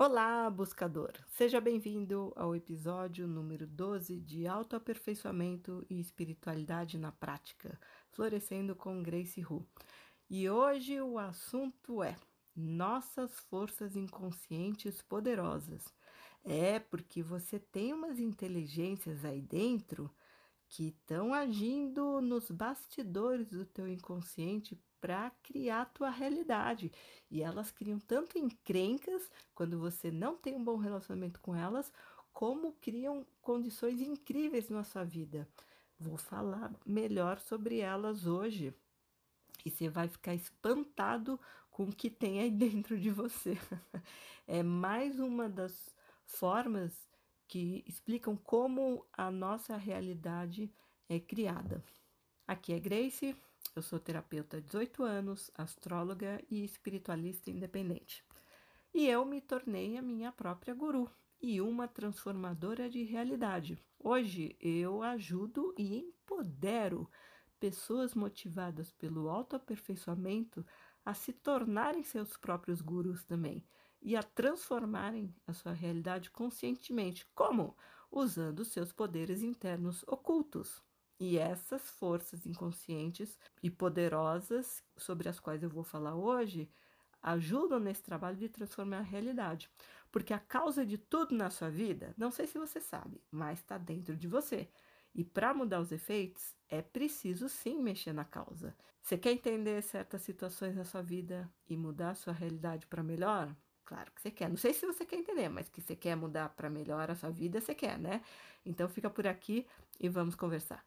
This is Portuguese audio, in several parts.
Olá, buscador! Seja bem-vindo ao episódio número 12 de Autoaperfeiçoamento e Espiritualidade na Prática, Florescendo com Grace Hu. E hoje o assunto é Nossas Forças Inconscientes Poderosas. É porque você tem umas inteligências aí dentro que estão agindo nos bastidores do teu inconsciente para criar a tua realidade. E elas criam tanto encrencas quando você não tem um bom relacionamento com elas, como criam condições incríveis na sua vida. Vou falar melhor sobre elas hoje. E você vai ficar espantado com o que tem aí dentro de você. É mais uma das formas que explicam como a nossa realidade é criada. Aqui é Grace, eu sou terapeuta há 18 anos, astróloga e espiritualista independente. E eu me tornei a minha própria guru e uma transformadora de realidade. Hoje eu ajudo e empodero pessoas motivadas pelo autoaperfeiçoamento a se tornarem seus próprios gurus também e a transformarem a sua realidade conscientemente. Como? Usando seus poderes internos ocultos. E essas forças inconscientes e poderosas, sobre as quais eu vou falar hoje, ajudam nesse trabalho de transformar a realidade. Porque a causa de tudo na sua vida, não sei se você sabe, mas está dentro de você. E para mudar os efeitos, é preciso sim mexer na causa. Você quer entender certas situações na sua vida e mudar a sua realidade para melhor? Claro que você quer. Não sei se você quer entender, mas que você quer mudar para melhor a sua vida, você quer, né? Então fica por aqui e vamos conversar.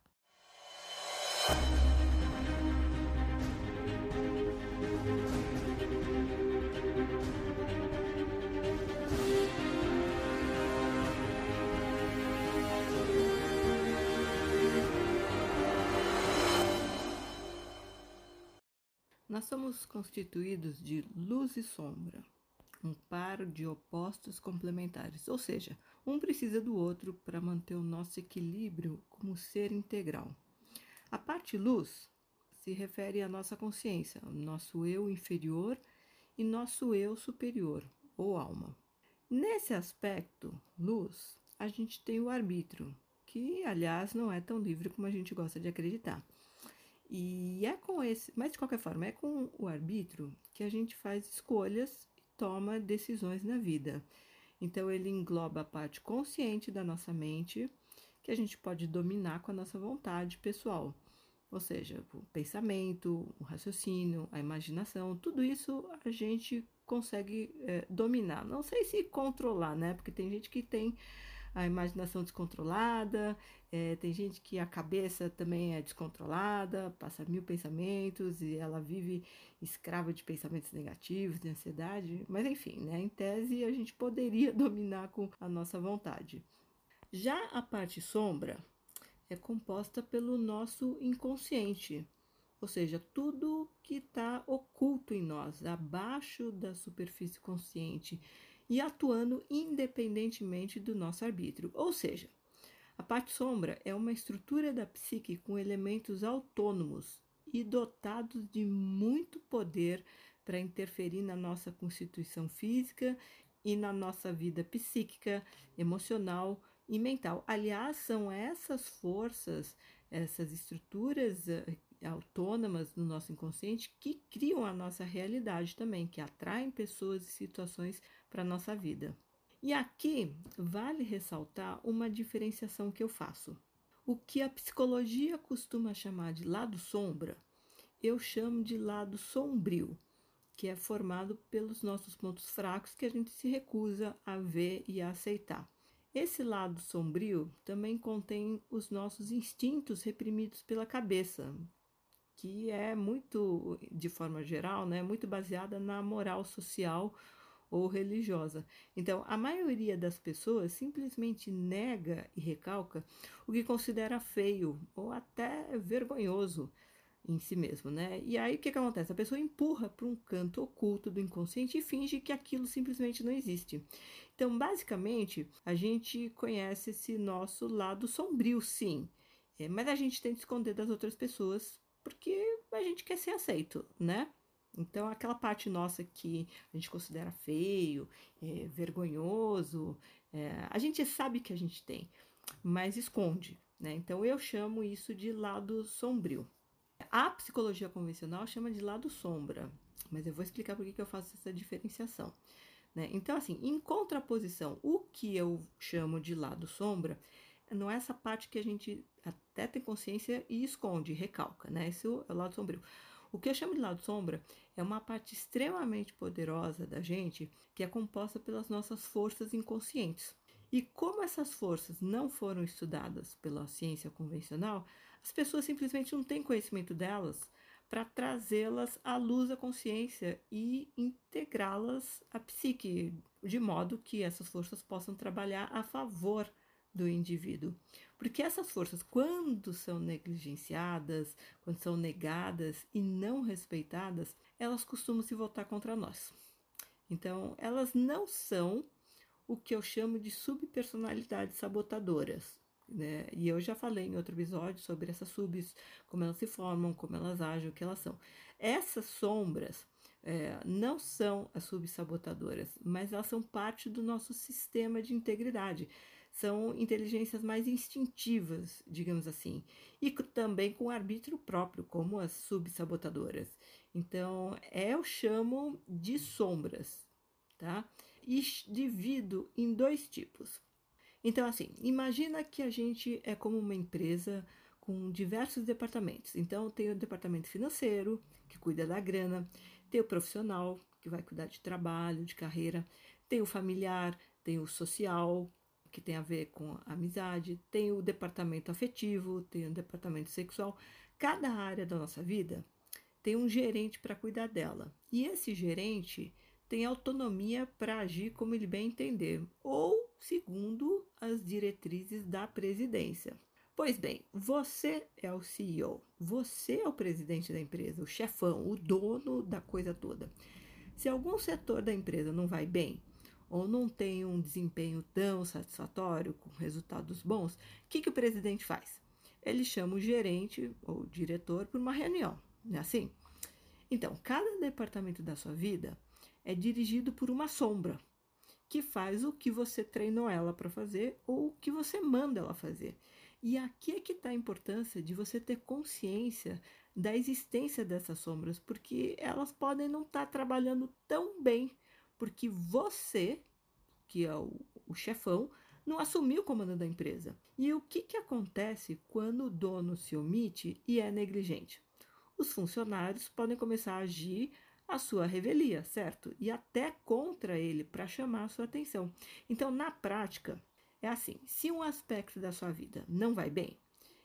Nós somos constituídos de luz e sombra, um par de opostos complementares, ou seja, um precisa do outro para manter o nosso equilíbrio como ser integral. A parte luz se refere à nossa consciência, nosso eu inferior e nosso eu superior, ou alma. Nesse aspecto, luz, a gente tem o arbítrio, que aliás não é tão livre como a gente gosta de acreditar. E é com esse, mas de qualquer forma, é com o arbítrio que a gente faz escolhas e toma decisões na vida. Então ele engloba a parte consciente da nossa mente, que a gente pode dominar com a nossa vontade pessoal. Ou seja, o pensamento, o raciocínio, a imaginação, tudo isso a gente consegue é, dominar. Não sei se controlar, né? Porque tem gente que tem a imaginação descontrolada, é, tem gente que a cabeça também é descontrolada, passa mil pensamentos e ela vive escrava de pensamentos negativos, de ansiedade. Mas enfim, né? Em tese, a gente poderia dominar com a nossa vontade. Já a parte sombra é composta pelo nosso inconsciente, ou seja, tudo que está oculto em nós, abaixo da superfície consciente e atuando independentemente do nosso arbítrio. Ou seja, a parte sombra é uma estrutura da psique com elementos autônomos e dotados de muito poder para interferir na nossa constituição física e na nossa vida psíquica, emocional e mental. Aliás, são essas forças, essas estruturas eh, autônomas no nosso inconsciente que criam a nossa realidade também, que atraem pessoas e situações para a nossa vida. E aqui vale ressaltar uma diferenciação que eu faço. O que a psicologia costuma chamar de lado sombra, eu chamo de lado sombrio que é formado pelos nossos pontos fracos que a gente se recusa a ver e a aceitar. Esse lado sombrio também contém os nossos instintos reprimidos pela cabeça, que é muito, de forma geral, né, muito baseada na moral social ou religiosa. Então, a maioria das pessoas simplesmente nega e recalca o que considera feio ou até vergonhoso em si mesmo, né? E aí o que, que acontece? A pessoa empurra para um canto oculto do inconsciente e finge que aquilo simplesmente não existe. Então, basicamente, a gente conhece esse nosso lado sombrio, sim, é, mas a gente tenta esconder das outras pessoas porque a gente quer ser aceito, né? Então, aquela parte nossa que a gente considera feio, é, vergonhoso, é, a gente sabe que a gente tem, mas esconde, né? Então, eu chamo isso de lado sombrio. A psicologia convencional chama de lado sombra, mas eu vou explicar por que eu faço essa diferenciação. Né? Então, assim, em contraposição, o que eu chamo de lado sombra não é essa parte que a gente até tem consciência e esconde, recalca, né? Esse é o lado sombrio. O que eu chamo de lado sombra é uma parte extremamente poderosa da gente que é composta pelas nossas forças inconscientes. E como essas forças não foram estudadas pela ciência convencional, as pessoas simplesmente não têm conhecimento delas para trazê-las à luz da consciência e integrá-las à psique, de modo que essas forças possam trabalhar a favor do indivíduo. Porque essas forças, quando são negligenciadas, quando são negadas e não respeitadas, elas costumam se voltar contra nós. Então, elas não são o que eu chamo de subpersonalidades sabotadoras. Né? E eu já falei em outro episódio sobre essas subs, como elas se formam, como elas agem, o que elas são. Essas sombras é, não são as subsabotadoras, mas elas são parte do nosso sistema de integridade são inteligências mais instintivas, digamos assim, e também com arbítrio próprio, como as subsabotadoras. Então, eu chamo de sombras, tá? E divido em dois tipos. Então, assim, imagina que a gente é como uma empresa com diversos departamentos. Então, tem o departamento financeiro, que cuida da grana, tem o profissional, que vai cuidar de trabalho, de carreira, tem o familiar, tem o social, que tem a ver com a amizade, tem o departamento afetivo, tem o departamento sexual. Cada área da nossa vida tem um gerente para cuidar dela. E esse gerente tem autonomia para agir como ele bem entender, ou segundo as diretrizes da presidência. Pois bem, você é o CEO, você é o presidente da empresa, o chefão, o dono da coisa toda. Se algum setor da empresa não vai bem, ou não tem um desempenho tão satisfatório, com resultados bons, o que, que o presidente faz? Ele chama o gerente ou diretor para uma reunião, não é assim? Então, cada departamento da sua vida é dirigido por uma sombra que faz o que você treinou ela para fazer ou o que você manda ela fazer. E aqui é que está a importância de você ter consciência da existência dessas sombras, porque elas podem não estar tá trabalhando tão bem porque você, que é o, o chefão, não assumiu o comando da empresa. E o que, que acontece quando o dono se omite e é negligente? Os funcionários podem começar a agir à sua revelia, certo? E até contra ele para chamar a sua atenção. Então, na prática, é assim: se um aspecto da sua vida não vai bem,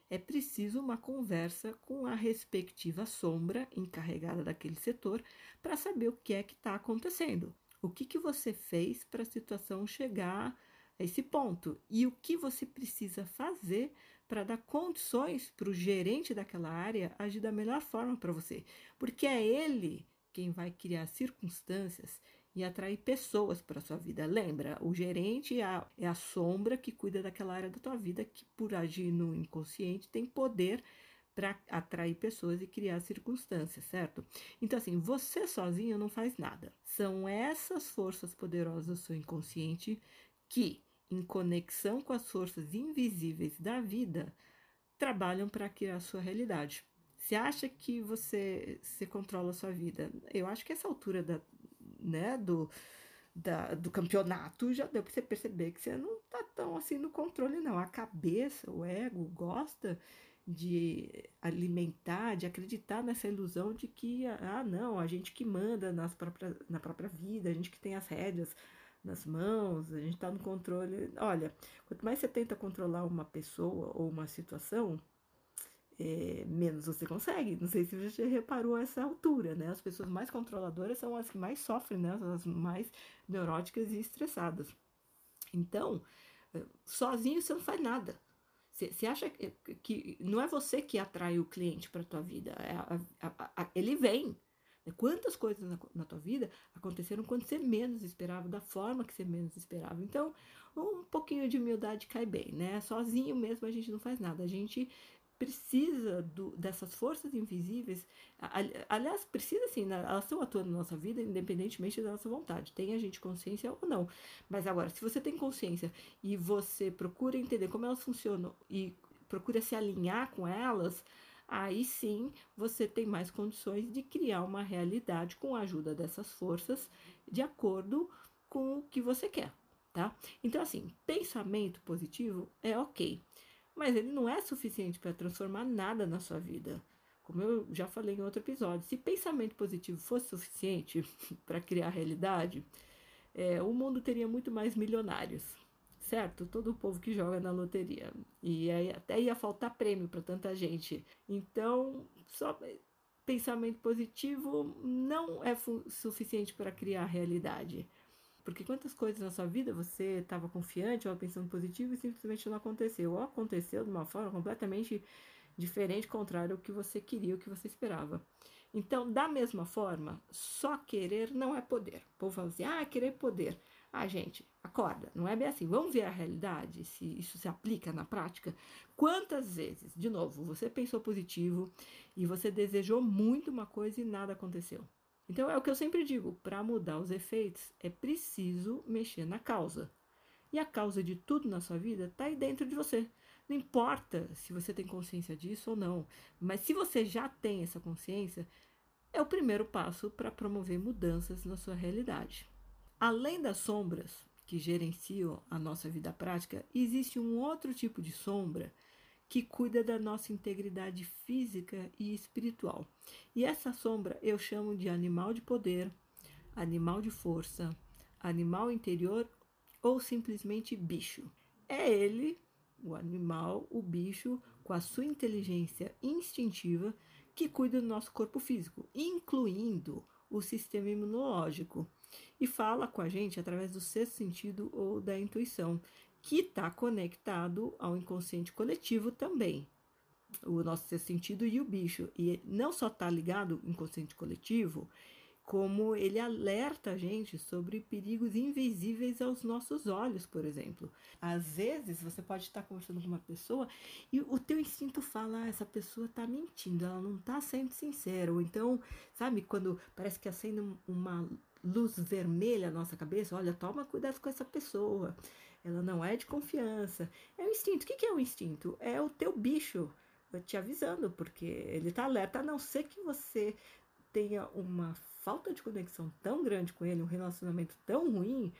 é preciso uma conversa com a respectiva sombra encarregada daquele setor para saber o que é que está acontecendo. O que, que você fez para a situação chegar a esse ponto? E o que você precisa fazer para dar condições para o gerente daquela área agir da melhor forma para você? Porque é ele quem vai criar circunstâncias e atrair pessoas para sua vida. Lembra, o gerente é a, é a sombra que cuida daquela área da tua vida que, por agir no inconsciente, tem poder para atrair pessoas e criar circunstâncias, certo? Então, assim, você sozinho não faz nada. São essas forças poderosas do seu inconsciente que, em conexão com as forças invisíveis da vida, trabalham para criar sua realidade. Você acha que você se controla a sua vida? Eu acho que essa altura da, né, do, da, do campeonato já deu para você perceber que você não tá tão assim no controle, não. A cabeça, o ego, gosta de alimentar, de acreditar nessa ilusão de que, ah, não, a gente que manda nas própria, na própria vida, a gente que tem as rédeas nas mãos, a gente está no controle. Olha, quanto mais você tenta controlar uma pessoa ou uma situação, é, menos você consegue. Não sei se você reparou essa altura, né? As pessoas mais controladoras são as que mais sofrem, né? As mais neuróticas e estressadas. Então, eh, sozinho você não faz nada. Você acha que, não é você que atrai o cliente para tua vida, é a, a, a, ele vem. Quantas coisas na, na, tua vida aconteceram quando você menos esperava, da forma que você menos esperava. Então, um pouquinho de humildade cai bem, né? Sozinho mesmo a gente não faz nada. A gente precisa do, dessas forças invisíveis. Aliás, precisa sim, né? elas estão atuando na nossa vida, independentemente da nossa vontade. Tem a gente consciência ou não. Mas agora, se você tem consciência e você procura entender como elas funcionam e procura se alinhar com elas, aí sim você tem mais condições de criar uma realidade com a ajuda dessas forças de acordo com o que você quer, tá? Então, assim, pensamento positivo é ok mas ele não é suficiente para transformar nada na sua vida. Como eu já falei em outro episódio, se pensamento positivo fosse suficiente para criar realidade, é, o mundo teria muito mais milionários, certo? Todo o povo que joga na loteria. E aí até ia faltar prêmio para tanta gente. Então, só pensamento positivo não é suficiente para criar realidade. Porque quantas coisas na sua vida você estava confiante ou pensando positivo e simplesmente não aconteceu. Ou aconteceu de uma forma completamente diferente, contrário ao que você queria, o que você esperava. Então, da mesma forma, só querer não é poder. O povo fala assim: ah, querer poder. Ah, gente, acorda, não é bem assim. Vamos ver a realidade, se isso se aplica na prática. Quantas vezes, de novo, você pensou positivo e você desejou muito uma coisa e nada aconteceu? Então é o que eu sempre digo: para mudar os efeitos é preciso mexer na causa. E a causa de tudo na sua vida está aí dentro de você. Não importa se você tem consciência disso ou não, mas se você já tem essa consciência, é o primeiro passo para promover mudanças na sua realidade. Além das sombras que gerenciam a nossa vida prática, existe um outro tipo de sombra que cuida da nossa integridade física e espiritual. E essa sombra eu chamo de animal de poder, animal de força, animal interior ou simplesmente bicho. É ele, o animal, o bicho, com a sua inteligência instintiva, que cuida do nosso corpo físico, incluindo o sistema imunológico, e fala com a gente através do sexto sentido ou da intuição, que está conectado ao inconsciente coletivo também. O nosso sentido e o bicho. E não só está ligado ao inconsciente coletivo, como ele alerta a gente sobre perigos invisíveis aos nossos olhos, por exemplo. Às vezes você pode estar conversando com uma pessoa e o teu instinto fala, ah, essa pessoa está mentindo, ela não está sendo sincera. Ou então, sabe, quando parece que acende uma luz vermelha na nossa cabeça, olha, toma cuidado com essa pessoa ela não é de confiança. É o instinto. O que é o instinto? É o teu bicho te avisando, porque ele está alerta, a não ser que você tenha uma falta de conexão tão grande com ele, um relacionamento tão ruim,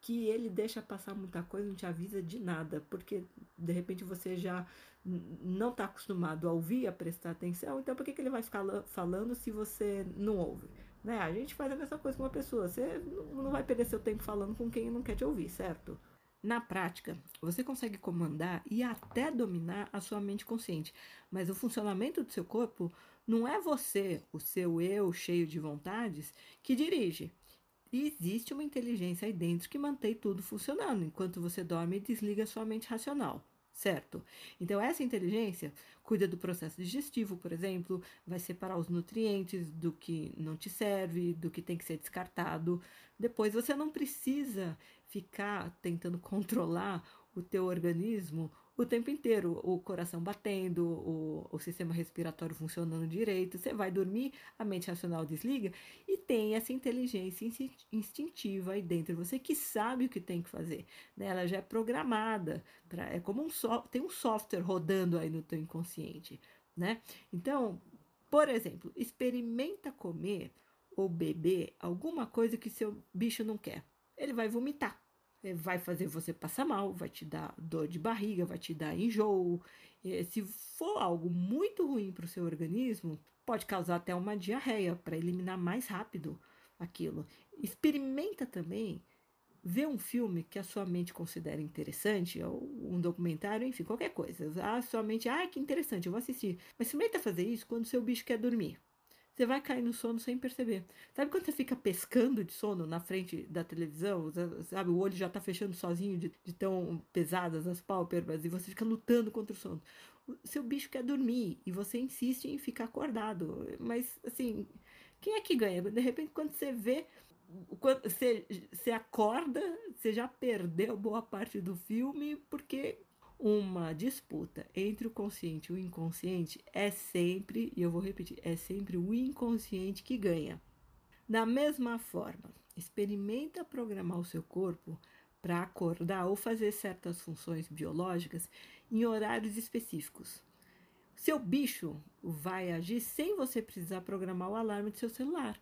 que ele deixa passar muita coisa, não te avisa de nada, porque de repente você já não está acostumado a ouvir, a prestar atenção, então por que, que ele vai ficar falando se você não ouve? Né? A gente faz a mesma coisa com uma pessoa, você não vai perder seu tempo falando com quem não quer te ouvir, certo? Na prática, você consegue comandar e até dominar a sua mente consciente, mas o funcionamento do seu corpo não é você, o seu eu cheio de vontades, que dirige. E existe uma inteligência aí dentro que mantém tudo funcionando enquanto você dorme e desliga sua mente racional certo? Então, essa inteligência cuida do processo digestivo, por exemplo, vai separar os nutrientes do que não te serve, do que tem que ser descartado. Depois, você não precisa ficar tentando controlar o teu organismo o tempo inteiro, o coração batendo, o, o sistema respiratório funcionando direito. Você vai dormir, a mente racional desliga e tem essa inteligência instintiva aí dentro de você que sabe o que tem que fazer. Né? Ela já é programada, pra, é como um so, tem um software rodando aí no teu inconsciente. Né? Então, por exemplo, experimenta comer ou beber alguma coisa que seu bicho não quer. Ele vai vomitar vai fazer você passar mal, vai te dar dor de barriga, vai te dar enjoo. Se for algo muito ruim para o seu organismo, pode causar até uma diarreia para eliminar mais rápido aquilo. Experimenta também ver um filme que a sua mente considera interessante, ou um documentário, enfim, qualquer coisa. A sua mente, ah, que interessante, eu vou assistir. Mas experimenta fazer isso quando o seu bicho quer dormir. Você vai cair no sono sem perceber. Sabe quando você fica pescando de sono na frente da televisão? Sabe, o olho já tá fechando sozinho de, de tão pesadas as pálpebras e você fica lutando contra o sono. O seu bicho quer dormir e você insiste em ficar acordado. Mas, assim, quem é que ganha? De repente, quando você vê, quando você, você acorda, você já perdeu boa parte do filme porque uma disputa entre o consciente e o inconsciente, é sempre, e eu vou repetir, é sempre o inconsciente que ganha. Da mesma forma, experimenta programar o seu corpo para acordar ou fazer certas funções biológicas em horários específicos. Seu bicho vai agir sem você precisar programar o alarme do seu celular.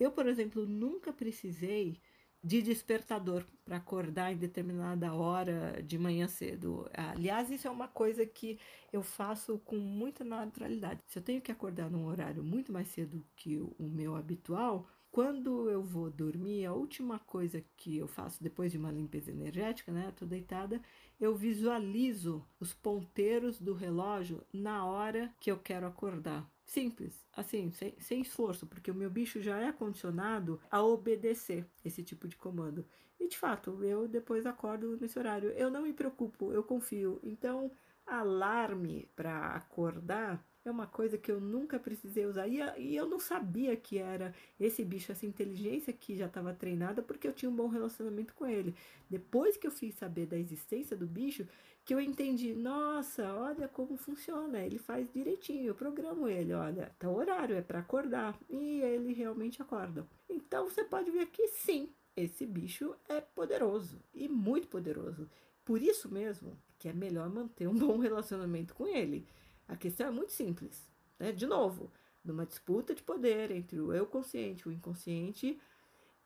Eu, por exemplo, nunca precisei de despertador para acordar em determinada hora de manhã cedo. Aliás, isso é uma coisa que eu faço com muita naturalidade. Se eu tenho que acordar num horário muito mais cedo que o meu habitual, quando eu vou dormir, a última coisa que eu faço depois de uma limpeza energética, né? Tô deitada, eu visualizo os ponteiros do relógio na hora que eu quero acordar. Simples, assim, sem, sem esforço, porque o meu bicho já é condicionado a obedecer esse tipo de comando. E de fato, eu depois acordo nesse horário. Eu não me preocupo, eu confio. Então, alarme para acordar é uma coisa que eu nunca precisei usar. E, e eu não sabia que era esse bicho, essa inteligência que já estava treinada, porque eu tinha um bom relacionamento com ele. Depois que eu fiz saber da existência do bicho, que eu entendi, nossa, olha como funciona. Ele faz direitinho, eu programo ele, olha, tá horário, é para acordar. E ele realmente acorda. Então você pode ver que sim, esse bicho é poderoso e muito poderoso. Por isso mesmo que é melhor manter um bom relacionamento com ele. A questão é muito simples. Né? De novo, numa disputa de poder entre o eu consciente e o inconsciente,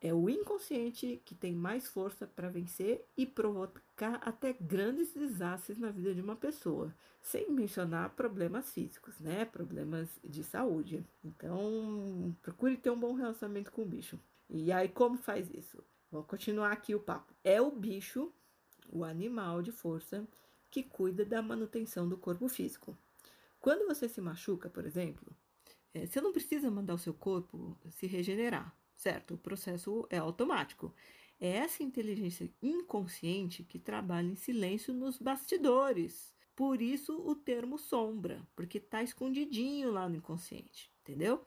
é o inconsciente que tem mais força para vencer e provocar até grandes desastres na vida de uma pessoa, sem mencionar problemas físicos, né? Problemas de saúde. Então, procure ter um bom relacionamento com o bicho. E aí, como faz isso? Vou continuar aqui o papo. É o bicho, o animal de força, que cuida da manutenção do corpo físico. Quando você se machuca, por exemplo, é, você não precisa mandar o seu corpo se regenerar, certo? O processo é automático. É essa inteligência inconsciente que trabalha em silêncio nos bastidores. Por isso o termo sombra, porque está escondidinho lá no inconsciente, entendeu?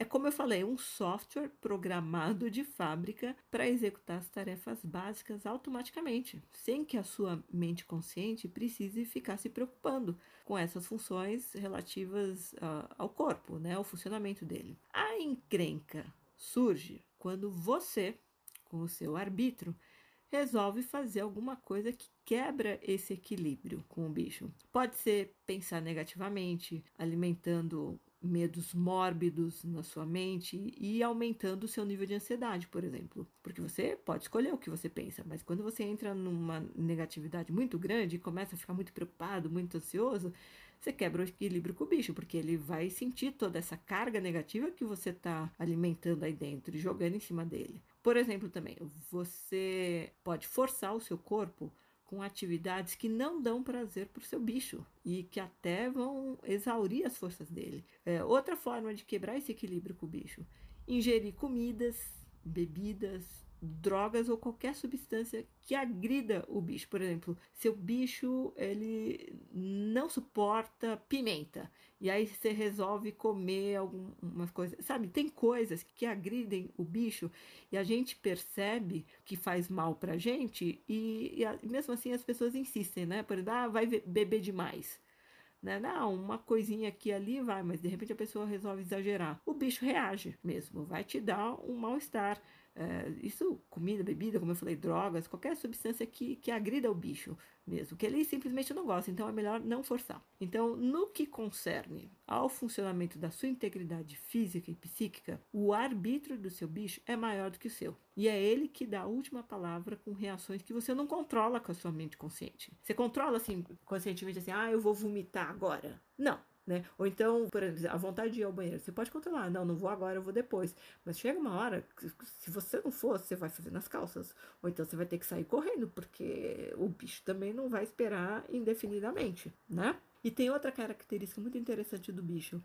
É como eu falei, um software programado de fábrica para executar as tarefas básicas automaticamente, sem que a sua mente consciente precise ficar se preocupando com essas funções relativas uh, ao corpo, né, ao funcionamento dele. A encrenca surge quando você, com o seu arbítrio, resolve fazer alguma coisa que quebra esse equilíbrio com o bicho. Pode ser pensar negativamente, alimentando medos mórbidos na sua mente e aumentando o seu nível de ansiedade, por exemplo. Porque você pode escolher o que você pensa, mas quando você entra numa negatividade muito grande e começa a ficar muito preocupado, muito ansioso, você quebra o equilíbrio com o bicho, porque ele vai sentir toda essa carga negativa que você está alimentando aí dentro e jogando em cima dele. Por exemplo, também, você pode forçar o seu corpo com atividades que não dão prazer para o seu bicho e que até vão exaurir as forças dele. É, outra forma de quebrar esse equilíbrio com o bicho: ingerir comidas, bebidas, drogas ou qualquer substância que agrida o bicho. Por exemplo, seu bicho ele não suporta pimenta e aí você resolve comer algumas coisas, sabe? Tem coisas que agridem o bicho e a gente percebe que faz mal pra gente e, e mesmo assim as pessoas insistem, né? Por exemplo, ah, vai beber demais. Né? Não, uma coisinha aqui ali vai, mas de repente a pessoa resolve exagerar. O bicho reage mesmo, vai te dar um mal-estar. É, isso, comida, bebida, como eu falei, drogas, qualquer substância que, que agrida o bicho mesmo, que ele simplesmente não gosta, então é melhor não forçar. Então, no que concerne ao funcionamento da sua integridade física e psíquica, o arbítrio do seu bicho é maior do que o seu. E é ele que dá a última palavra com reações que você não controla com a sua mente consciente. Você controla assim, conscientemente assim, ah, eu vou vomitar agora. Não, né? Ou então, por exemplo, a vontade de ir ao banheiro, você pode controlar, não, não vou agora, eu vou depois. Mas chega uma hora, se você não for, você vai fazer nas calças. Ou então você vai ter que sair correndo, porque o bicho também não vai esperar indefinidamente, né? E tem outra característica muito interessante do bicho,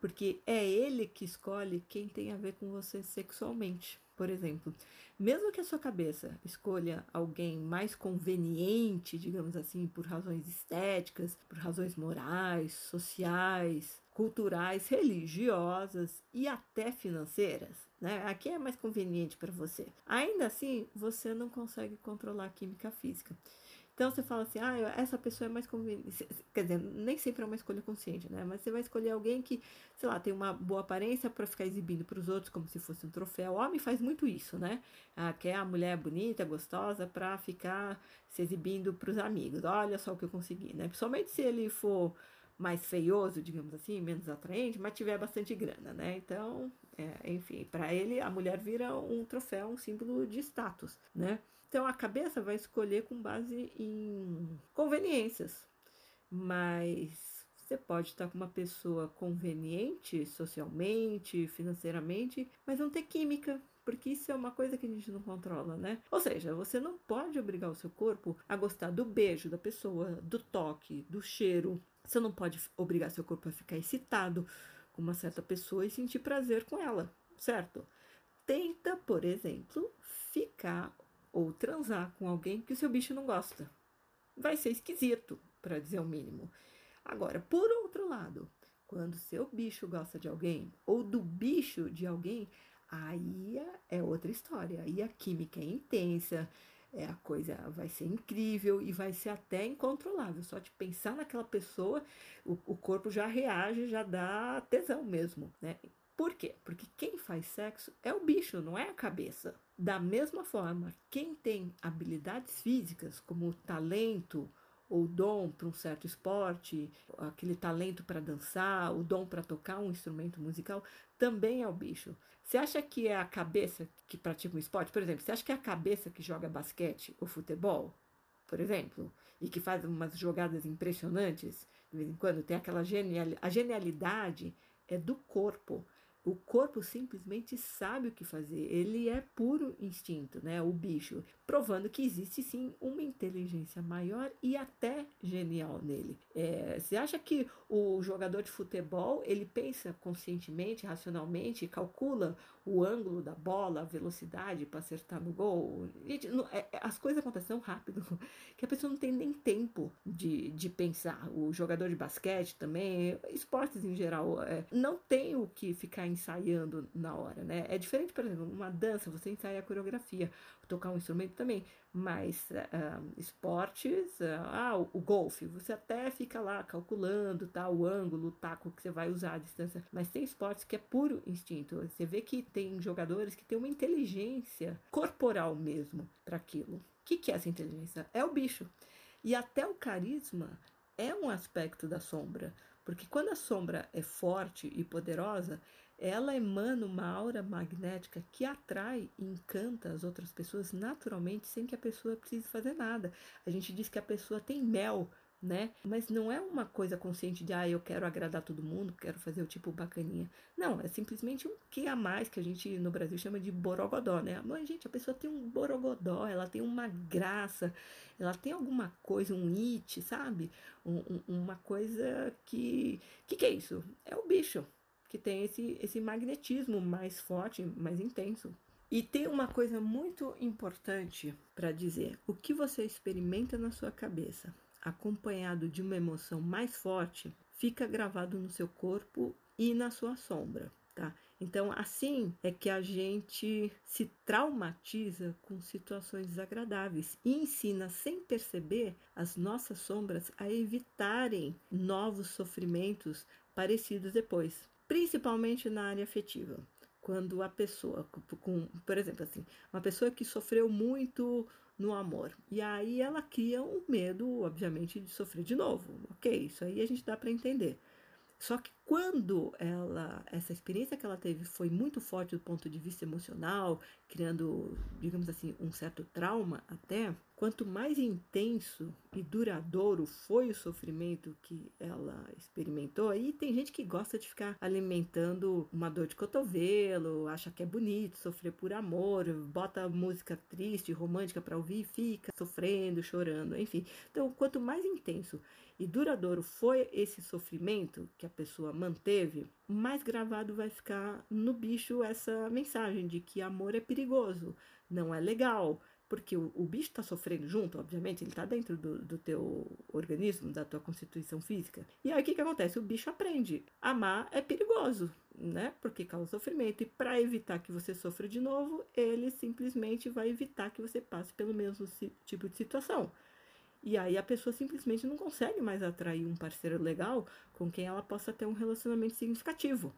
porque é ele que escolhe quem tem a ver com você sexualmente. Por exemplo, mesmo que a sua cabeça escolha alguém mais conveniente, digamos assim, por razões estéticas, por razões morais, sociais, culturais, religiosas e até financeiras, né? Aqui é mais conveniente para você. Ainda assim, você não consegue controlar a química física. Então você fala assim, ah, essa pessoa é mais conveniente. Quer dizer, nem sempre é uma escolha consciente, né? Mas você vai escolher alguém que, sei lá, tem uma boa aparência para ficar exibindo para os outros como se fosse um troféu. O homem faz muito isso, né? Ah, quer a mulher bonita, gostosa, para ficar se exibindo para os amigos. Olha só o que eu consegui, né? Principalmente se ele for mais feioso, digamos assim, menos atraente, mas tiver bastante grana, né? Então, é, enfim, para ele a mulher vira um troféu, um símbolo de status, né? Então a cabeça vai escolher com base em conveniências, mas você pode estar com uma pessoa conveniente socialmente, financeiramente, mas não ter química, porque isso é uma coisa que a gente não controla, né? Ou seja, você não pode obrigar o seu corpo a gostar do beijo da pessoa, do toque, do cheiro. Você não pode obrigar seu corpo a ficar excitado com uma certa pessoa e sentir prazer com ela, certo? Tenta, por exemplo, ficar ou transar com alguém que o seu bicho não gosta. Vai ser esquisito, para dizer o mínimo. Agora, por outro lado, quando seu bicho gosta de alguém ou do bicho de alguém, aí é, é outra história. Aí a química é intensa, é, a coisa vai ser incrível e vai ser até incontrolável. Só de pensar naquela pessoa, o, o corpo já reage, já dá tesão mesmo, né? Por quê? Porque quem faz sexo é o bicho, não é a cabeça. Da mesma forma, quem tem habilidades físicas, como talento ou dom para um certo esporte, aquele talento para dançar, o dom para tocar um instrumento musical, também é o bicho. Você acha que é a cabeça que pratica um esporte? Por exemplo, você acha que é a cabeça que joga basquete ou futebol, por exemplo, e que faz umas jogadas impressionantes de vez em quando? Tem aquela genial... a genialidade é do corpo. O corpo simplesmente sabe o que fazer, ele é puro instinto, né? O bicho, provando que existe sim uma inteligência maior e até genial nele. É, você acha que o jogador de futebol ele pensa conscientemente, racionalmente, calcula o ângulo da bola, a velocidade para acertar no gol? Gente, não, é, é, as coisas acontecem tão rápido que a pessoa não tem nem tempo de, de pensar. O jogador de basquete também, esportes em geral, é, não tem o que ficar ensaiando na hora, né? É diferente, por exemplo, uma dança, você ensaia a coreografia, tocar um instrumento também, mas uh, esportes, uh, ah, o, o, golfe, você até fica lá calculando tá, o ângulo, o taco que você vai usar, a distância, mas tem esportes que é puro instinto. Você vê que tem jogadores que têm uma inteligência corporal mesmo para aquilo. O que, que é essa inteligência? É o bicho. E até o carisma é um aspecto da sombra. Porque quando a sombra é forte e poderosa, ela emana uma aura magnética que atrai e encanta as outras pessoas naturalmente, sem que a pessoa precise fazer nada. A gente diz que a pessoa tem mel né? Mas não é uma coisa consciente de, ah, eu quero agradar todo mundo, quero fazer o tipo bacaninha. Não, é simplesmente um que a mais que a gente no Brasil chama de borogodó, né? Mas, gente, a pessoa tem um borogodó, ela tem uma graça, ela tem alguma coisa, um it, sabe? Um, um, uma coisa que. que que é isso? É o bicho que tem esse, esse magnetismo mais forte, mais intenso. E tem uma coisa muito importante para dizer: o que você experimenta na sua cabeça acompanhado de uma emoção mais forte, fica gravado no seu corpo e na sua sombra, tá? Então, assim é que a gente se traumatiza com situações desagradáveis e ensina, sem perceber, as nossas sombras a evitarem novos sofrimentos parecidos depois, principalmente na área afetiva. Quando a pessoa, com, por exemplo, assim, uma pessoa que sofreu muito no amor. E aí ela cria um medo, obviamente, de sofrer de novo. Ok, isso aí a gente dá para entender. Só que quando ela, essa experiência que ela teve foi muito forte do ponto de vista emocional, criando, digamos assim, um certo trauma até, quanto mais intenso e duradouro foi o sofrimento que ela experimentou, aí tem gente que gosta de ficar alimentando uma dor de cotovelo, acha que é bonito sofrer por amor, bota música triste, romântica para ouvir e fica sofrendo, chorando, enfim. Então, quanto mais intenso e duradouro foi esse sofrimento que a pessoa manteve, mais gravado vai ficar no bicho essa mensagem de que amor é perigoso, não é legal, porque o, o bicho está sofrendo junto, obviamente, ele está dentro do, do teu organismo, da tua constituição física. E aí o que, que acontece? O bicho aprende. Amar é perigoso, né? Porque causa sofrimento. E para evitar que você sofra de novo, ele simplesmente vai evitar que você passe pelo mesmo tipo de situação. E aí a pessoa simplesmente não consegue mais atrair um parceiro legal com quem ela possa ter um relacionamento significativo.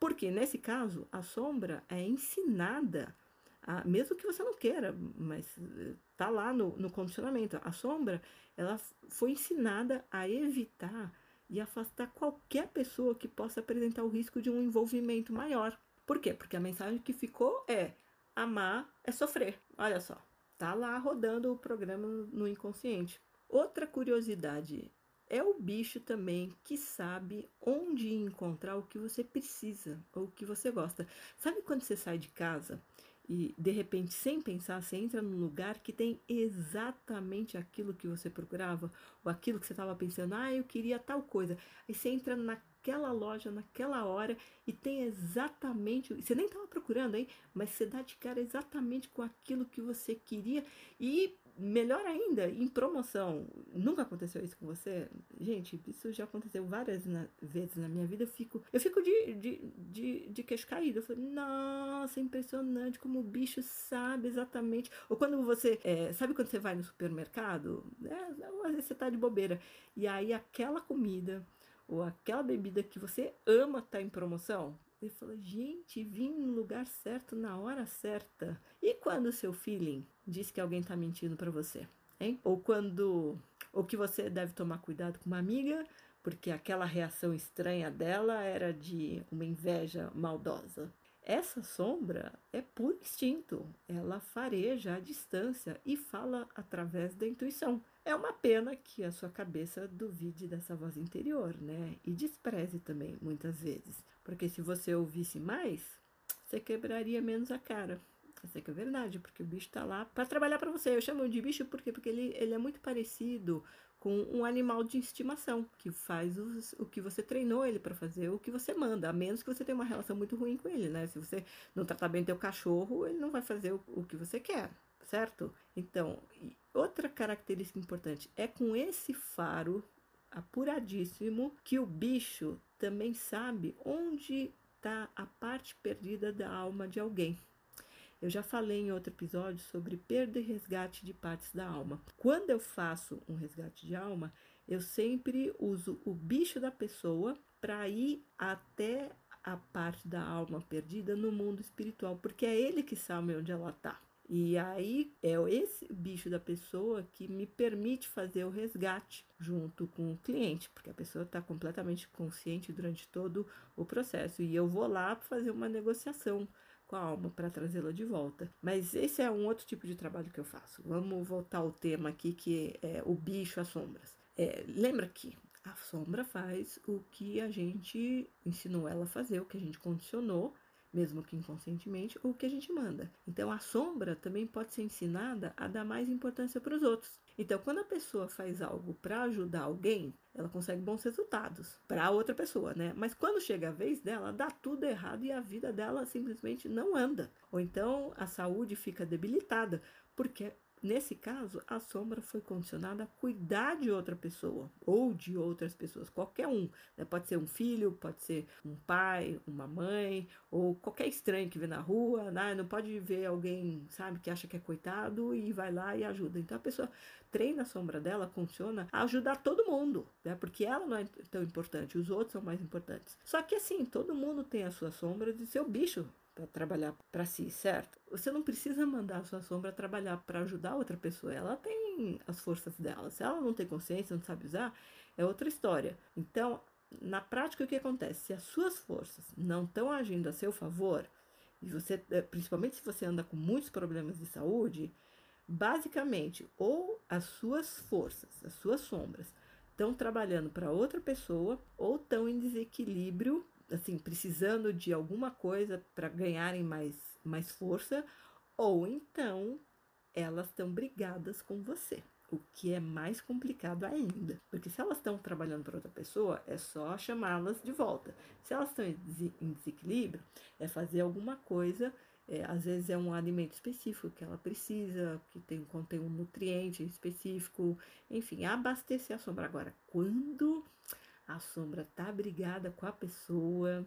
Porque nesse caso, a sombra é ensinada, a, mesmo que você não queira, mas eh, tá lá no, no condicionamento. A sombra, ela foi ensinada a evitar e afastar qualquer pessoa que possa apresentar o risco de um envolvimento maior. Por quê? Porque a mensagem que ficou é: amar é sofrer. Olha só, tá lá rodando o programa no inconsciente. Outra curiosidade é o bicho também que sabe onde encontrar o que você precisa ou o que você gosta. Sabe quando você sai de casa e de repente, sem pensar, você entra num lugar que tem exatamente aquilo que você procurava ou aquilo que você estava pensando, ah, eu queria tal coisa. Aí você entra naquela loja, naquela hora e tem exatamente, você nem estava procurando, hein? Mas você dá de cara exatamente com aquilo que você queria e melhor ainda, em promoção. Nunca aconteceu isso com você? Gente, isso já aconteceu várias na, vezes na minha vida. Eu fico, eu fico de, de, de, de queixo caído. Eu falo, nossa, impressionante como o bicho sabe exatamente. Ou quando você, é, sabe quando você vai no supermercado? É, às vezes você tá de bobeira. E aí aquela comida ou aquela bebida que você ama tá em promoção. Ele fala, gente, vim no lugar certo na hora certa. E quando o seu feeling diz que alguém está mentindo para você, hein? Ou quando ou que você deve tomar cuidado com uma amiga, porque aquela reação estranha dela era de uma inveja maldosa. Essa sombra é puro instinto, ela fareja a distância e fala através da intuição. É uma pena que a sua cabeça duvide dessa voz interior, né? E despreze também, muitas vezes. Porque se você ouvisse mais, você quebraria menos a cara. Essa que é verdade, porque o bicho tá lá para trabalhar para você. Eu chamo de bicho porque, porque ele, ele é muito parecido com um animal de estimação, que faz os, o que você treinou ele para fazer, o que você manda, a menos que você tenha uma relação muito ruim com ele, né? Se você não tratar bem teu cachorro, ele não vai fazer o, o que você quer, certo? Então, outra característica importante é com esse faro apuradíssimo que o bicho também sabe onde está a parte perdida da alma de alguém. Eu já falei em outro episódio sobre perda e resgate de partes da alma. Quando eu faço um resgate de alma, eu sempre uso o bicho da pessoa para ir até a parte da alma perdida no mundo espiritual, porque é ele que sabe onde ela está. E aí é esse bicho da pessoa que me permite fazer o resgate junto com o cliente, porque a pessoa está completamente consciente durante todo o processo. E eu vou lá fazer uma negociação com a alma para trazê-la de volta. Mas esse é um outro tipo de trabalho que eu faço. Vamos voltar ao tema aqui que é o bicho, as sombras. É, lembra que a sombra faz o que a gente ensinou ela a fazer, o que a gente condicionou mesmo que inconscientemente, ou o que a gente manda. Então a sombra também pode ser ensinada a dar mais importância para os outros. Então, quando a pessoa faz algo para ajudar alguém, ela consegue bons resultados para outra pessoa, né? Mas quando chega a vez dela, dá tudo errado e a vida dela simplesmente não anda. Ou então a saúde fica debilitada, porque Nesse caso, a sombra foi condicionada a cuidar de outra pessoa ou de outras pessoas, qualquer um. Né? Pode ser um filho, pode ser um pai, uma mãe, ou qualquer estranho que vê na rua. Né? Não pode ver alguém, sabe, que acha que é coitado e vai lá e ajuda. Então a pessoa treina a sombra dela, funciona a ajudar todo mundo, né? porque ela não é tão importante, os outros são mais importantes. Só que assim, todo mundo tem as suas sombras e seu bicho para trabalhar para si, certo? Você não precisa mandar a sua sombra trabalhar para ajudar outra pessoa. Ela tem as forças dela. Se ela não tem consciência, não sabe usar, é outra história. Então, na prática, o que acontece? Se as suas forças não estão agindo a seu favor, e você, eh, principalmente se você anda com muitos problemas de saúde, basicamente, ou as suas forças, as suas sombras, estão trabalhando para outra pessoa, ou estão em desequilíbrio assim, precisando de alguma coisa para ganharem mais, mais força, ou então elas estão brigadas com você, o que é mais complicado ainda, porque se elas estão trabalhando para outra pessoa, é só chamá-las de volta. Se elas estão em desequilíbrio, é fazer alguma coisa. É, às vezes é um alimento específico que ela precisa, que tem, contém um nutriente específico, enfim, abastecer a sombra. Agora, quando a sombra tá brigada com a pessoa,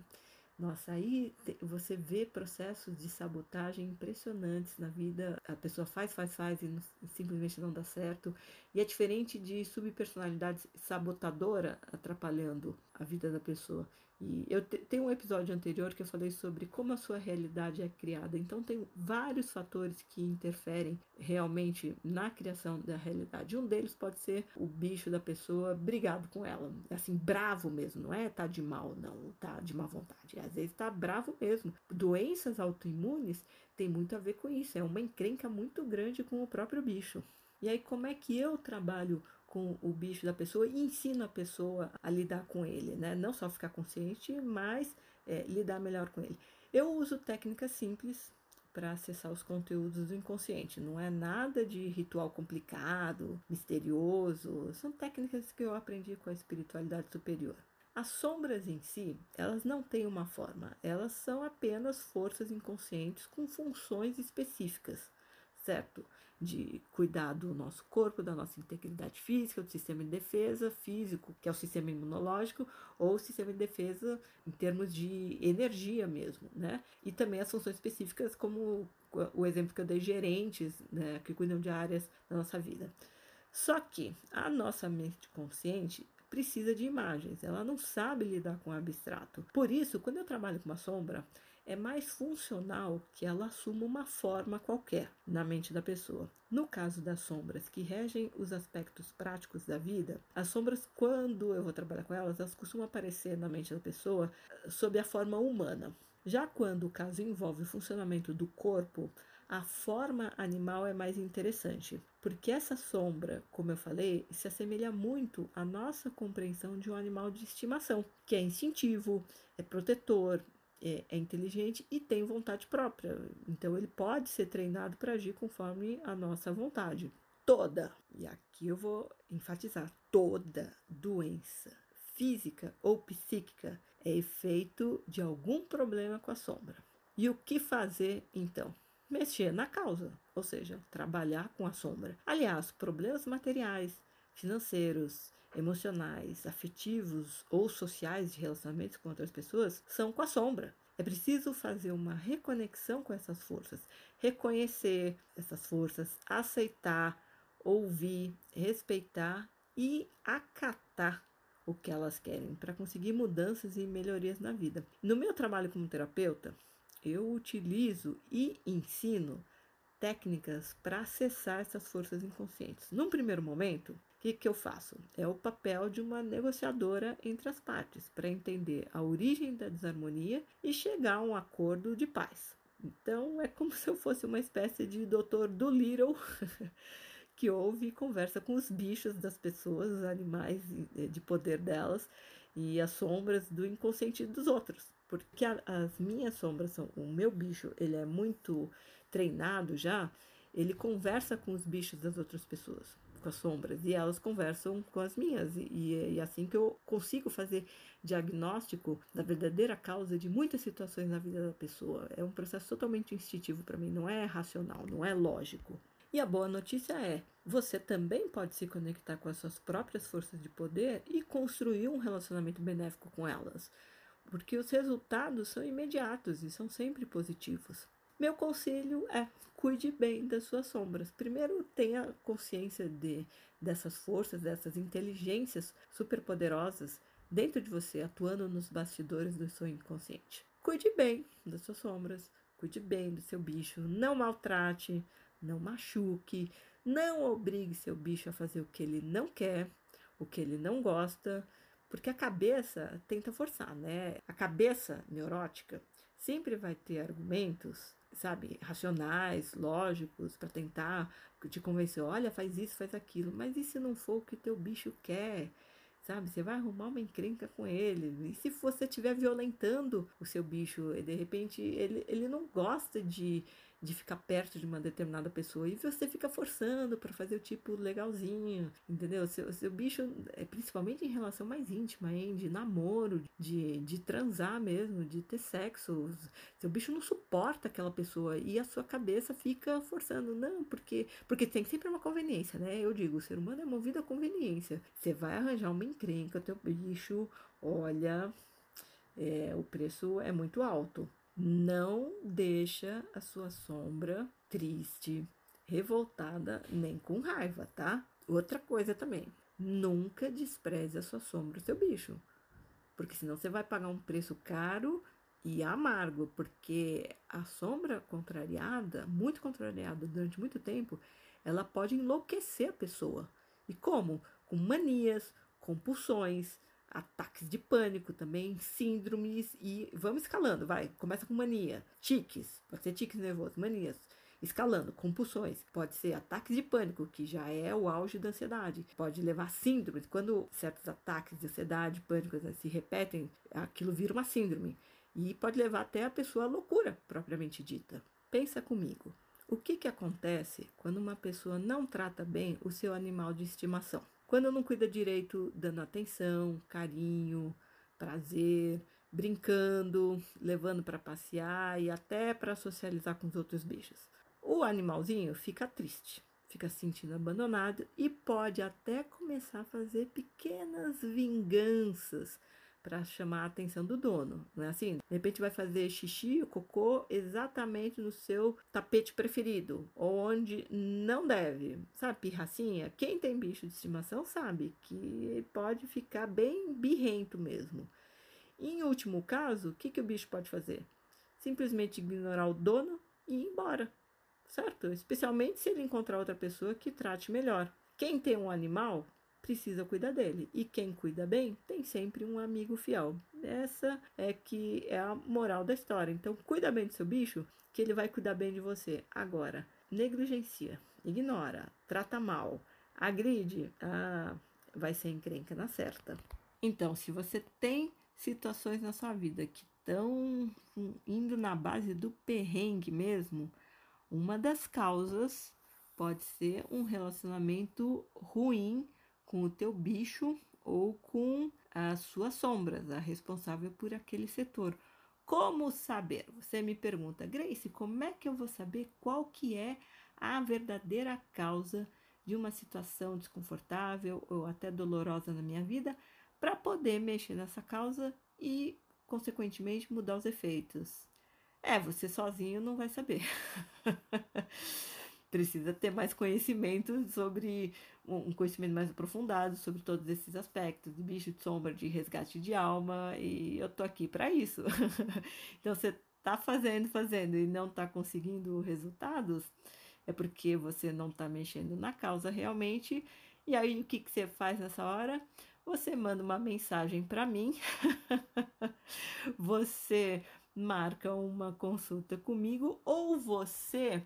Nossa, aí você vê processos de sabotagem impressionantes na vida. A pessoa faz, faz, faz e, simplesmente não dá certo. E é diferente de subpersonalidade sabotadora atrapalhando a vida da pessoa. E eu te, tenho um episódio anterior que eu falei sobre como a sua realidade é criada. Então tem vários fatores que interferem realmente na criação da realidade. Um deles pode ser o bicho da pessoa brigado com ela, assim bravo mesmo, não é tá de mal, não, tá de má vontade. Às vezes tá bravo mesmo. Doenças autoimunes tem muito a ver com isso. É uma encrenca muito grande com o próprio bicho. E aí como é que eu trabalho com o bicho da pessoa e ensina a pessoa a lidar com ele, né? Não só ficar consciente, mas é, lidar melhor com ele. Eu uso técnicas simples para acessar os conteúdos do inconsciente. Não é nada de ritual complicado, misterioso. São técnicas que eu aprendi com a espiritualidade superior. As sombras em si, elas não têm uma forma, elas são apenas forças inconscientes com funções específicas, certo? de cuidar do nosso corpo, da nossa integridade física, do sistema de defesa físico, que é o sistema imunológico, ou o sistema de defesa em termos de energia mesmo, né? E também as funções específicas, como o exemplo que eu dei, gerentes, né, que cuidam de áreas da nossa vida. Só que a nossa mente consciente precisa de imagens, ela não sabe lidar com o abstrato. Por isso, quando eu trabalho com uma sombra, é mais funcional que ela assuma uma forma qualquer na mente da pessoa. No caso das sombras que regem os aspectos práticos da vida, as sombras, quando eu vou trabalhar com elas, elas costumam aparecer na mente da pessoa eh, sob a forma humana. Já quando o caso envolve o funcionamento do corpo, a forma animal é mais interessante, porque essa sombra, como eu falei, se assemelha muito à nossa compreensão de um animal de estimação, que é instintivo, é protetor, é, é inteligente e tem vontade própria. Então ele pode ser treinado para agir conforme a nossa vontade. Toda, e aqui eu vou enfatizar, toda doença física ou psíquica é efeito de algum problema com a sombra. E o que fazer então? Mexer na causa, ou seja, trabalhar com a sombra. Aliás, problemas materiais, financeiros, emocionais, afetivos ou sociais de relacionamentos com outras pessoas são com a sombra. É preciso fazer uma reconexão com essas forças, reconhecer essas forças, aceitar, ouvir, respeitar e acatar o que elas querem para conseguir mudanças e melhorias na vida. No meu trabalho como terapeuta, eu utilizo e ensino técnicas para acessar essas forças inconscientes. Num primeiro momento, que, que eu faço? É o papel de uma negociadora entre as partes, para entender a origem da desarmonia e chegar a um acordo de paz. Então, é como se eu fosse uma espécie de doutor do Little que ouve e conversa com os bichos das pessoas, os animais de poder delas e as sombras do inconsciente dos outros. Porque a, as minhas sombras são o meu bicho, ele é muito treinado já, ele conversa com os bichos das outras pessoas as sombras e elas conversam com as minhas. E, é assim que eu consigo fazer diagnóstico da verdadeira causa de muitas situações na vida da pessoa. É um processo totalmente instintivo para mim, não é racional, não é lógico. E a boa notícia é: você também pode se conectar com as suas próprias forças de poder e construir um relacionamento benéfico com elas, porque os resultados são imediatos e são sempre positivos. Meu conselho é cuide bem das suas sombras. Primeiro, tenha consciência de dessas forças, dessas inteligências superpoderosas dentro de você, atuando nos bastidores do seu inconsciente. Cuide bem das suas sombras, cuide bem do seu bicho, não maltrate, não machuque, não obrigue seu bicho a fazer o que ele não quer, o que ele não gosta, porque a cabeça tenta forçar, né? A cabeça neurótica sempre vai ter argumentos sabe, racionais, lógicos, para tentar te convencer, olha, faz isso, faz aquilo, mas e se não for o que teu bicho quer? Sabe, você vai arrumar uma encrenca com ele. E se você estiver violentando o seu bicho, de repente ele, ele não gosta de de ficar perto de uma determinada pessoa e você fica forçando para fazer o tipo legalzinho, entendeu? Seu, seu bicho, é principalmente em relação mais íntima, hein? de namoro, de, de transar mesmo, de ter sexo, seu bicho não suporta aquela pessoa e a sua cabeça fica forçando, não, porque porque tem sempre uma conveniência, né? Eu digo, o ser humano é movido a conveniência. Você vai arranjar uma encrenca, teu bicho, olha, é, o preço é muito alto. Não deixa a sua sombra triste, revoltada, nem com raiva, tá? Outra coisa também, nunca despreze a sua sombra, o seu bicho. Porque senão você vai pagar um preço caro e amargo, porque a sombra contrariada, muito contrariada durante muito tempo, ela pode enlouquecer a pessoa. E como? Com manias, compulsões, ataques de pânico também, síndromes e vamos escalando, vai. Começa com mania, tiques, pode ser tiques nervosos, manias. Escalando, compulsões, pode ser ataques de pânico, que já é o auge da ansiedade, pode levar a síndromes. Quando certos ataques de ansiedade, pânico né, se repetem, aquilo vira uma síndrome e pode levar até a pessoa à loucura propriamente dita. Pensa comigo. O que, que acontece quando uma pessoa não trata bem o seu animal de estimação? Quando não cuida direito, dando atenção, carinho, prazer, brincando, levando para passear e até para socializar com os outros bichos. O animalzinho fica triste, fica se sentindo abandonado e pode até começar a fazer pequenas vinganças para chamar a atenção do dono, não é assim? De repente vai fazer xixi cocô exatamente no seu tapete preferido, ou onde não deve. Sabe, pirracinha? Quem tem bicho de estimação sabe que pode ficar bem birrento mesmo. em último caso, o que, que o bicho pode fazer? Simplesmente ignorar o dono e ir embora, certo? Especialmente se ele encontrar outra pessoa que trate melhor. Quem tem um animal precisa cuidar dele. E quem cuida bem tem sempre um amigo fiel. Essa é que é a moral da história. Então, cuida bem do seu bicho, que ele vai cuidar bem de você. Agora, negligencia, ignora, trata mal, agride, ah, vai ser encrenca na certa. Então, se você tem situações na sua vida que estão indo na base do perrengue mesmo, uma das causas pode ser um relacionamento ruim com o teu bicho ou com as suas sombras, a responsável por aquele setor. Como saber? Você me pergunta, Grace, como é que eu vou saber qual que é a verdadeira causa de uma situação desconfortável ou até dolorosa na minha vida para poder mexer nessa causa e, consequentemente, mudar os efeitos? É, você sozinho não vai saber. precisa ter mais conhecimento sobre um conhecimento mais aprofundado sobre todos esses aspectos de bicho de sombra, de resgate de alma, e eu tô aqui para isso. então você tá fazendo, fazendo e não tá conseguindo resultados, é porque você não tá mexendo na causa realmente. E aí o que que você faz nessa hora? Você manda uma mensagem para mim. você marca uma consulta comigo ou você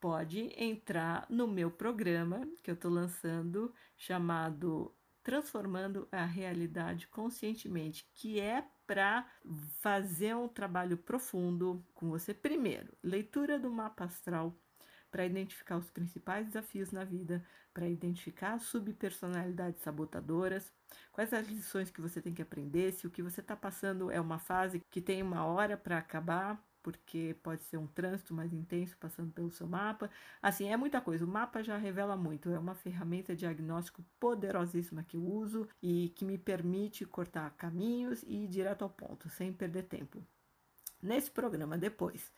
pode entrar no meu programa que eu estou lançando, chamado Transformando a Realidade Conscientemente, que é para fazer um trabalho profundo com você. Primeiro, leitura do mapa astral para identificar os principais desafios na vida, para identificar subpersonalidades sabotadoras, quais as lições que você tem que aprender, se o que você está passando é uma fase que tem uma hora para acabar, porque pode ser um trânsito mais intenso passando pelo seu mapa. Assim, é muita coisa. O mapa já revela muito. É uma ferramenta diagnóstico poderosíssima que eu uso e que me permite cortar caminhos e ir direto ao ponto, sem perder tempo. Nesse programa, depois,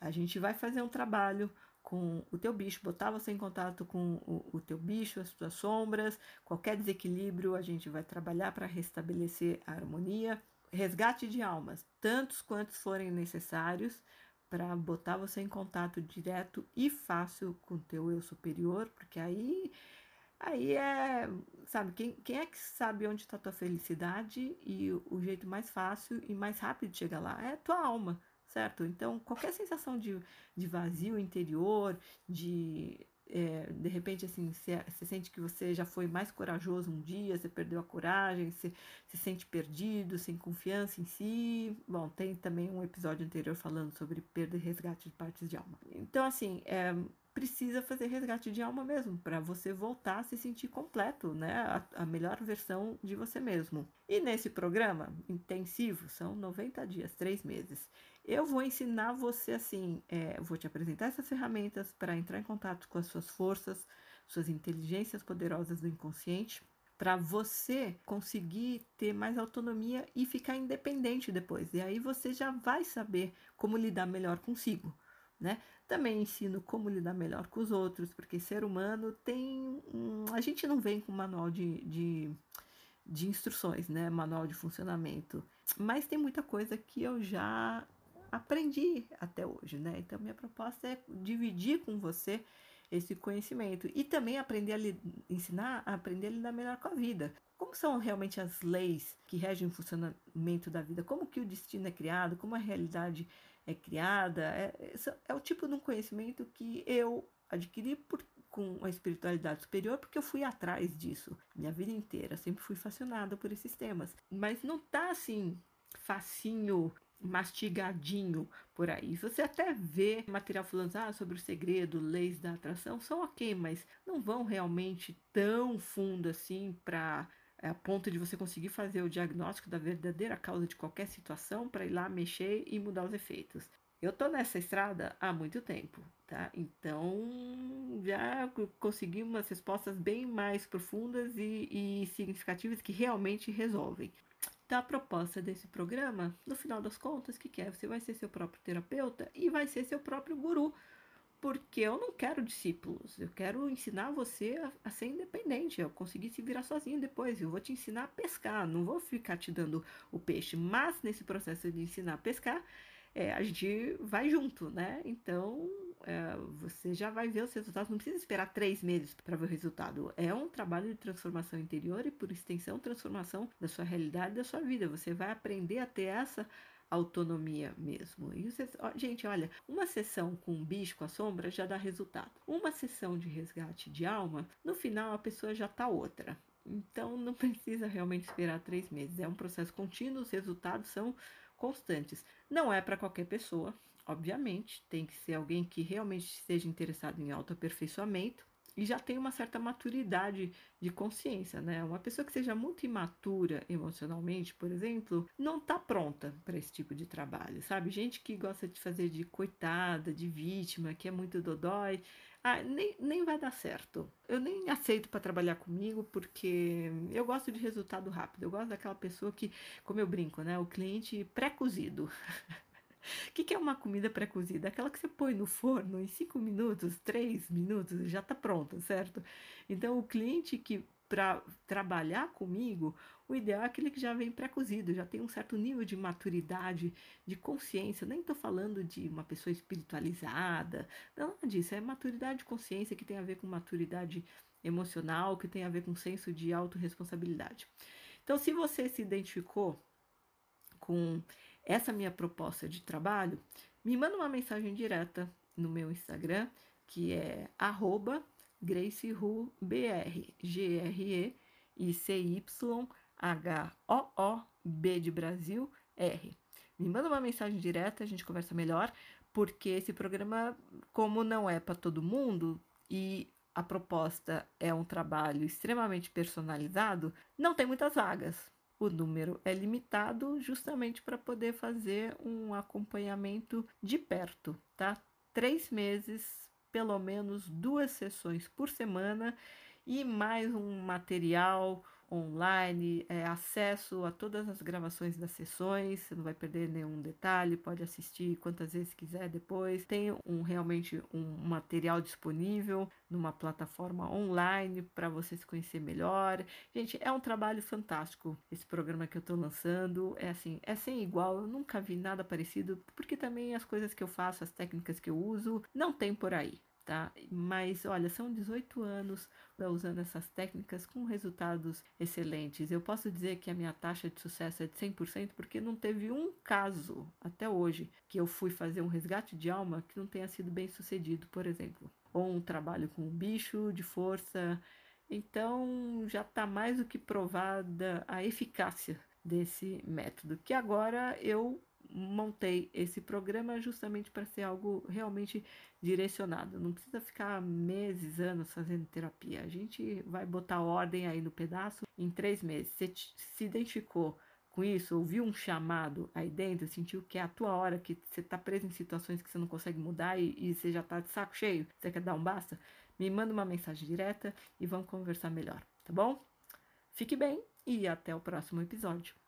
a gente vai fazer um trabalho com o teu bicho, botar você em contato com o, o teu bicho, as tuas sombras, qualquer desequilíbrio, a gente vai trabalhar para restabelecer a harmonia resgate de almas, tantos quantos forem necessários para botar você em contato direto e fácil com teu eu superior, porque aí aí é, sabe, quem, quem é que sabe onde está tua felicidade e o, o jeito mais fácil e mais rápido de chegar lá é tua alma, certo? Então, qualquer sensação de, de vazio interior, de é, de repente, assim, você, sente que você já foi mais corajoso um dia, você perdeu a coragem, você se sente perdido, sem confiança em si. Bom, tem também um episódio anterior falando sobre perda e resgate de partes de alma. Então, assim, é, precisa fazer resgate de alma mesmo, para você voltar a se sentir completo, né? A, a, melhor versão de você mesmo. E nesse programa intensivo, são 90 dias, 3 meses. Eu vou ensinar você assim, é, vou te apresentar essas ferramentas para entrar em contato com as suas forças, suas inteligências poderosas do inconsciente, para você conseguir ter mais autonomia e ficar independente depois. E aí você já vai saber como lidar melhor consigo. Né? Também ensino como lidar melhor com os outros, porque ser humano tem. a gente não vem com manual de, de, de instruções, né? Manual de funcionamento. Mas tem muita coisa que eu já aprendi até hoje, né? Então, minha proposta é dividir com você esse conhecimento e também aprender a ensinar a aprender a lidar melhor com a vida. Como são realmente as leis que regem o funcionamento da vida? Como que o destino é criado? Como a realidade é criada? É, é o tipo de um conhecimento que eu adquiri por, com a espiritualidade superior porque eu fui atrás disso minha vida inteira. Sempre fui fascinada por esses temas. Mas não tá assim facinho mastigadinho por aí. Você até vê material falando ah, sobre o segredo, leis da atração, são ok, mas não vão realmente tão fundo assim para é, a ponto de você conseguir fazer o diagnóstico da verdadeira causa de qualquer situação para ir lá mexer e mudar os efeitos. Eu tô nessa estrada há muito tempo, tá? Então já consegui umas respostas bem mais profundas e, e significativas que realmente resolvem. Então, a proposta desse programa, no final das contas, que, que é? Você vai ser seu próprio terapeuta e vai ser seu próprio guru. Porque eu não quero discípulos, eu quero ensinar você a, a ser independente, eu conseguir se virar sozinho depois. Eu vou te ensinar a pescar, não vou ficar te dando o peixe, mas nesse processo de ensinar a pescar, é, a gente vai junto, né? Então, é, você já vai ver os resultados, não precisa esperar três meses para ver o resultado. É um trabalho de transformação interior e, por extensão, transformação da sua realidade, da sua vida. Você vai aprender a ter essa autonomia mesmo. E você, gente, olha, uma sessão com um bicho com a sombra já dá resultado. Uma sessão de resgate de alma, no final a pessoa já tá outra. Então não precisa realmente esperar três meses. É um processo contínuo, os resultados são constantes. Não é para qualquer pessoa, obviamente, tem que ser alguém que realmente esteja interessado em autoaperfeiçoamento e já tem uma certa maturidade de consciência, né? Uma pessoa que seja muito imatura emocionalmente, por exemplo, não está pronta para esse tipo de trabalho, sabe? Gente que gosta de fazer de coitada, de vítima, que é muito dodói, ah, nem, nem vai dar certo. Eu nem aceito para trabalhar comigo porque eu gosto de resultado rápido. Eu gosto daquela pessoa que, como eu brinco, né? O cliente pré-cozido. O que, que, é uma comida pré-cozida? Aquela que você põe no forno em 5 minutos, 3 minutos, já está pronta, certo? Então, o cliente que para trabalhar comigo, o ideal é aquele que já vem pré-cozido, já tem um certo nível de maturidade, de consciência. Nem estou falando de uma pessoa espiritualizada, não é disso. É maturidade de consciência que tem a ver com maturidade emocional, que tem a ver com senso de autorresponsabilidade. Então, se você se identificou com essa minha proposta de trabalho, me manda uma mensagem direta no meu Instagram, que é arroba GraceRuBR, G-R-E-I-C-Y-H-O-O-B de Brasil, R. Me manda uma mensagem direta, a gente conversa melhor, porque esse programa, como não é para todo mundo e a proposta é um trabalho extremamente personalizado, não tem muitas vagas. O número é limitado justamente para poder fazer um acompanhamento de perto, tá? Três meses pelo menos duas sessões por semana e mais um material online, é, acesso a todas as gravações das sessões, você não vai perder nenhum detalhe, pode assistir quantas vezes quiser depois. Tem um realmente um material disponível numa plataforma online para você se conhecer melhor. Gente, é um trabalho fantástico esse programa que eu estou lançando. É assim, é sem igual, eu nunca vi nada parecido, porque também as coisas que eu faço, as técnicas que eu uso, não tem por aí tá? Mas olha, são 18 anos usando essas técnicas com resultados excelentes. Eu posso dizer que a minha taxa de sucesso é de 100% porque não teve um caso até hoje que eu fui fazer um resgate de alma que não tenha sido bem sucedido, por exemplo, ou um trabalho com um bicho de força. Então já está mais do que provada a eficácia desse método, que agora eu montei esse programa justamente para ser algo realmente direcionado. Não precisa ficar meses, anos fazendo terapia. A gente vai botar ordem aí no pedaço em três meses. Você se identificou com isso, ouviu um chamado aí dentro, sentiu que é a tua hora, que você está preso em situações que você não consegue mudar e, e você já está de saco cheio, você quer dar um basta, me manda uma mensagem direta e vamos conversar melhor, tá bom? Fique bem e até o próximo episódio.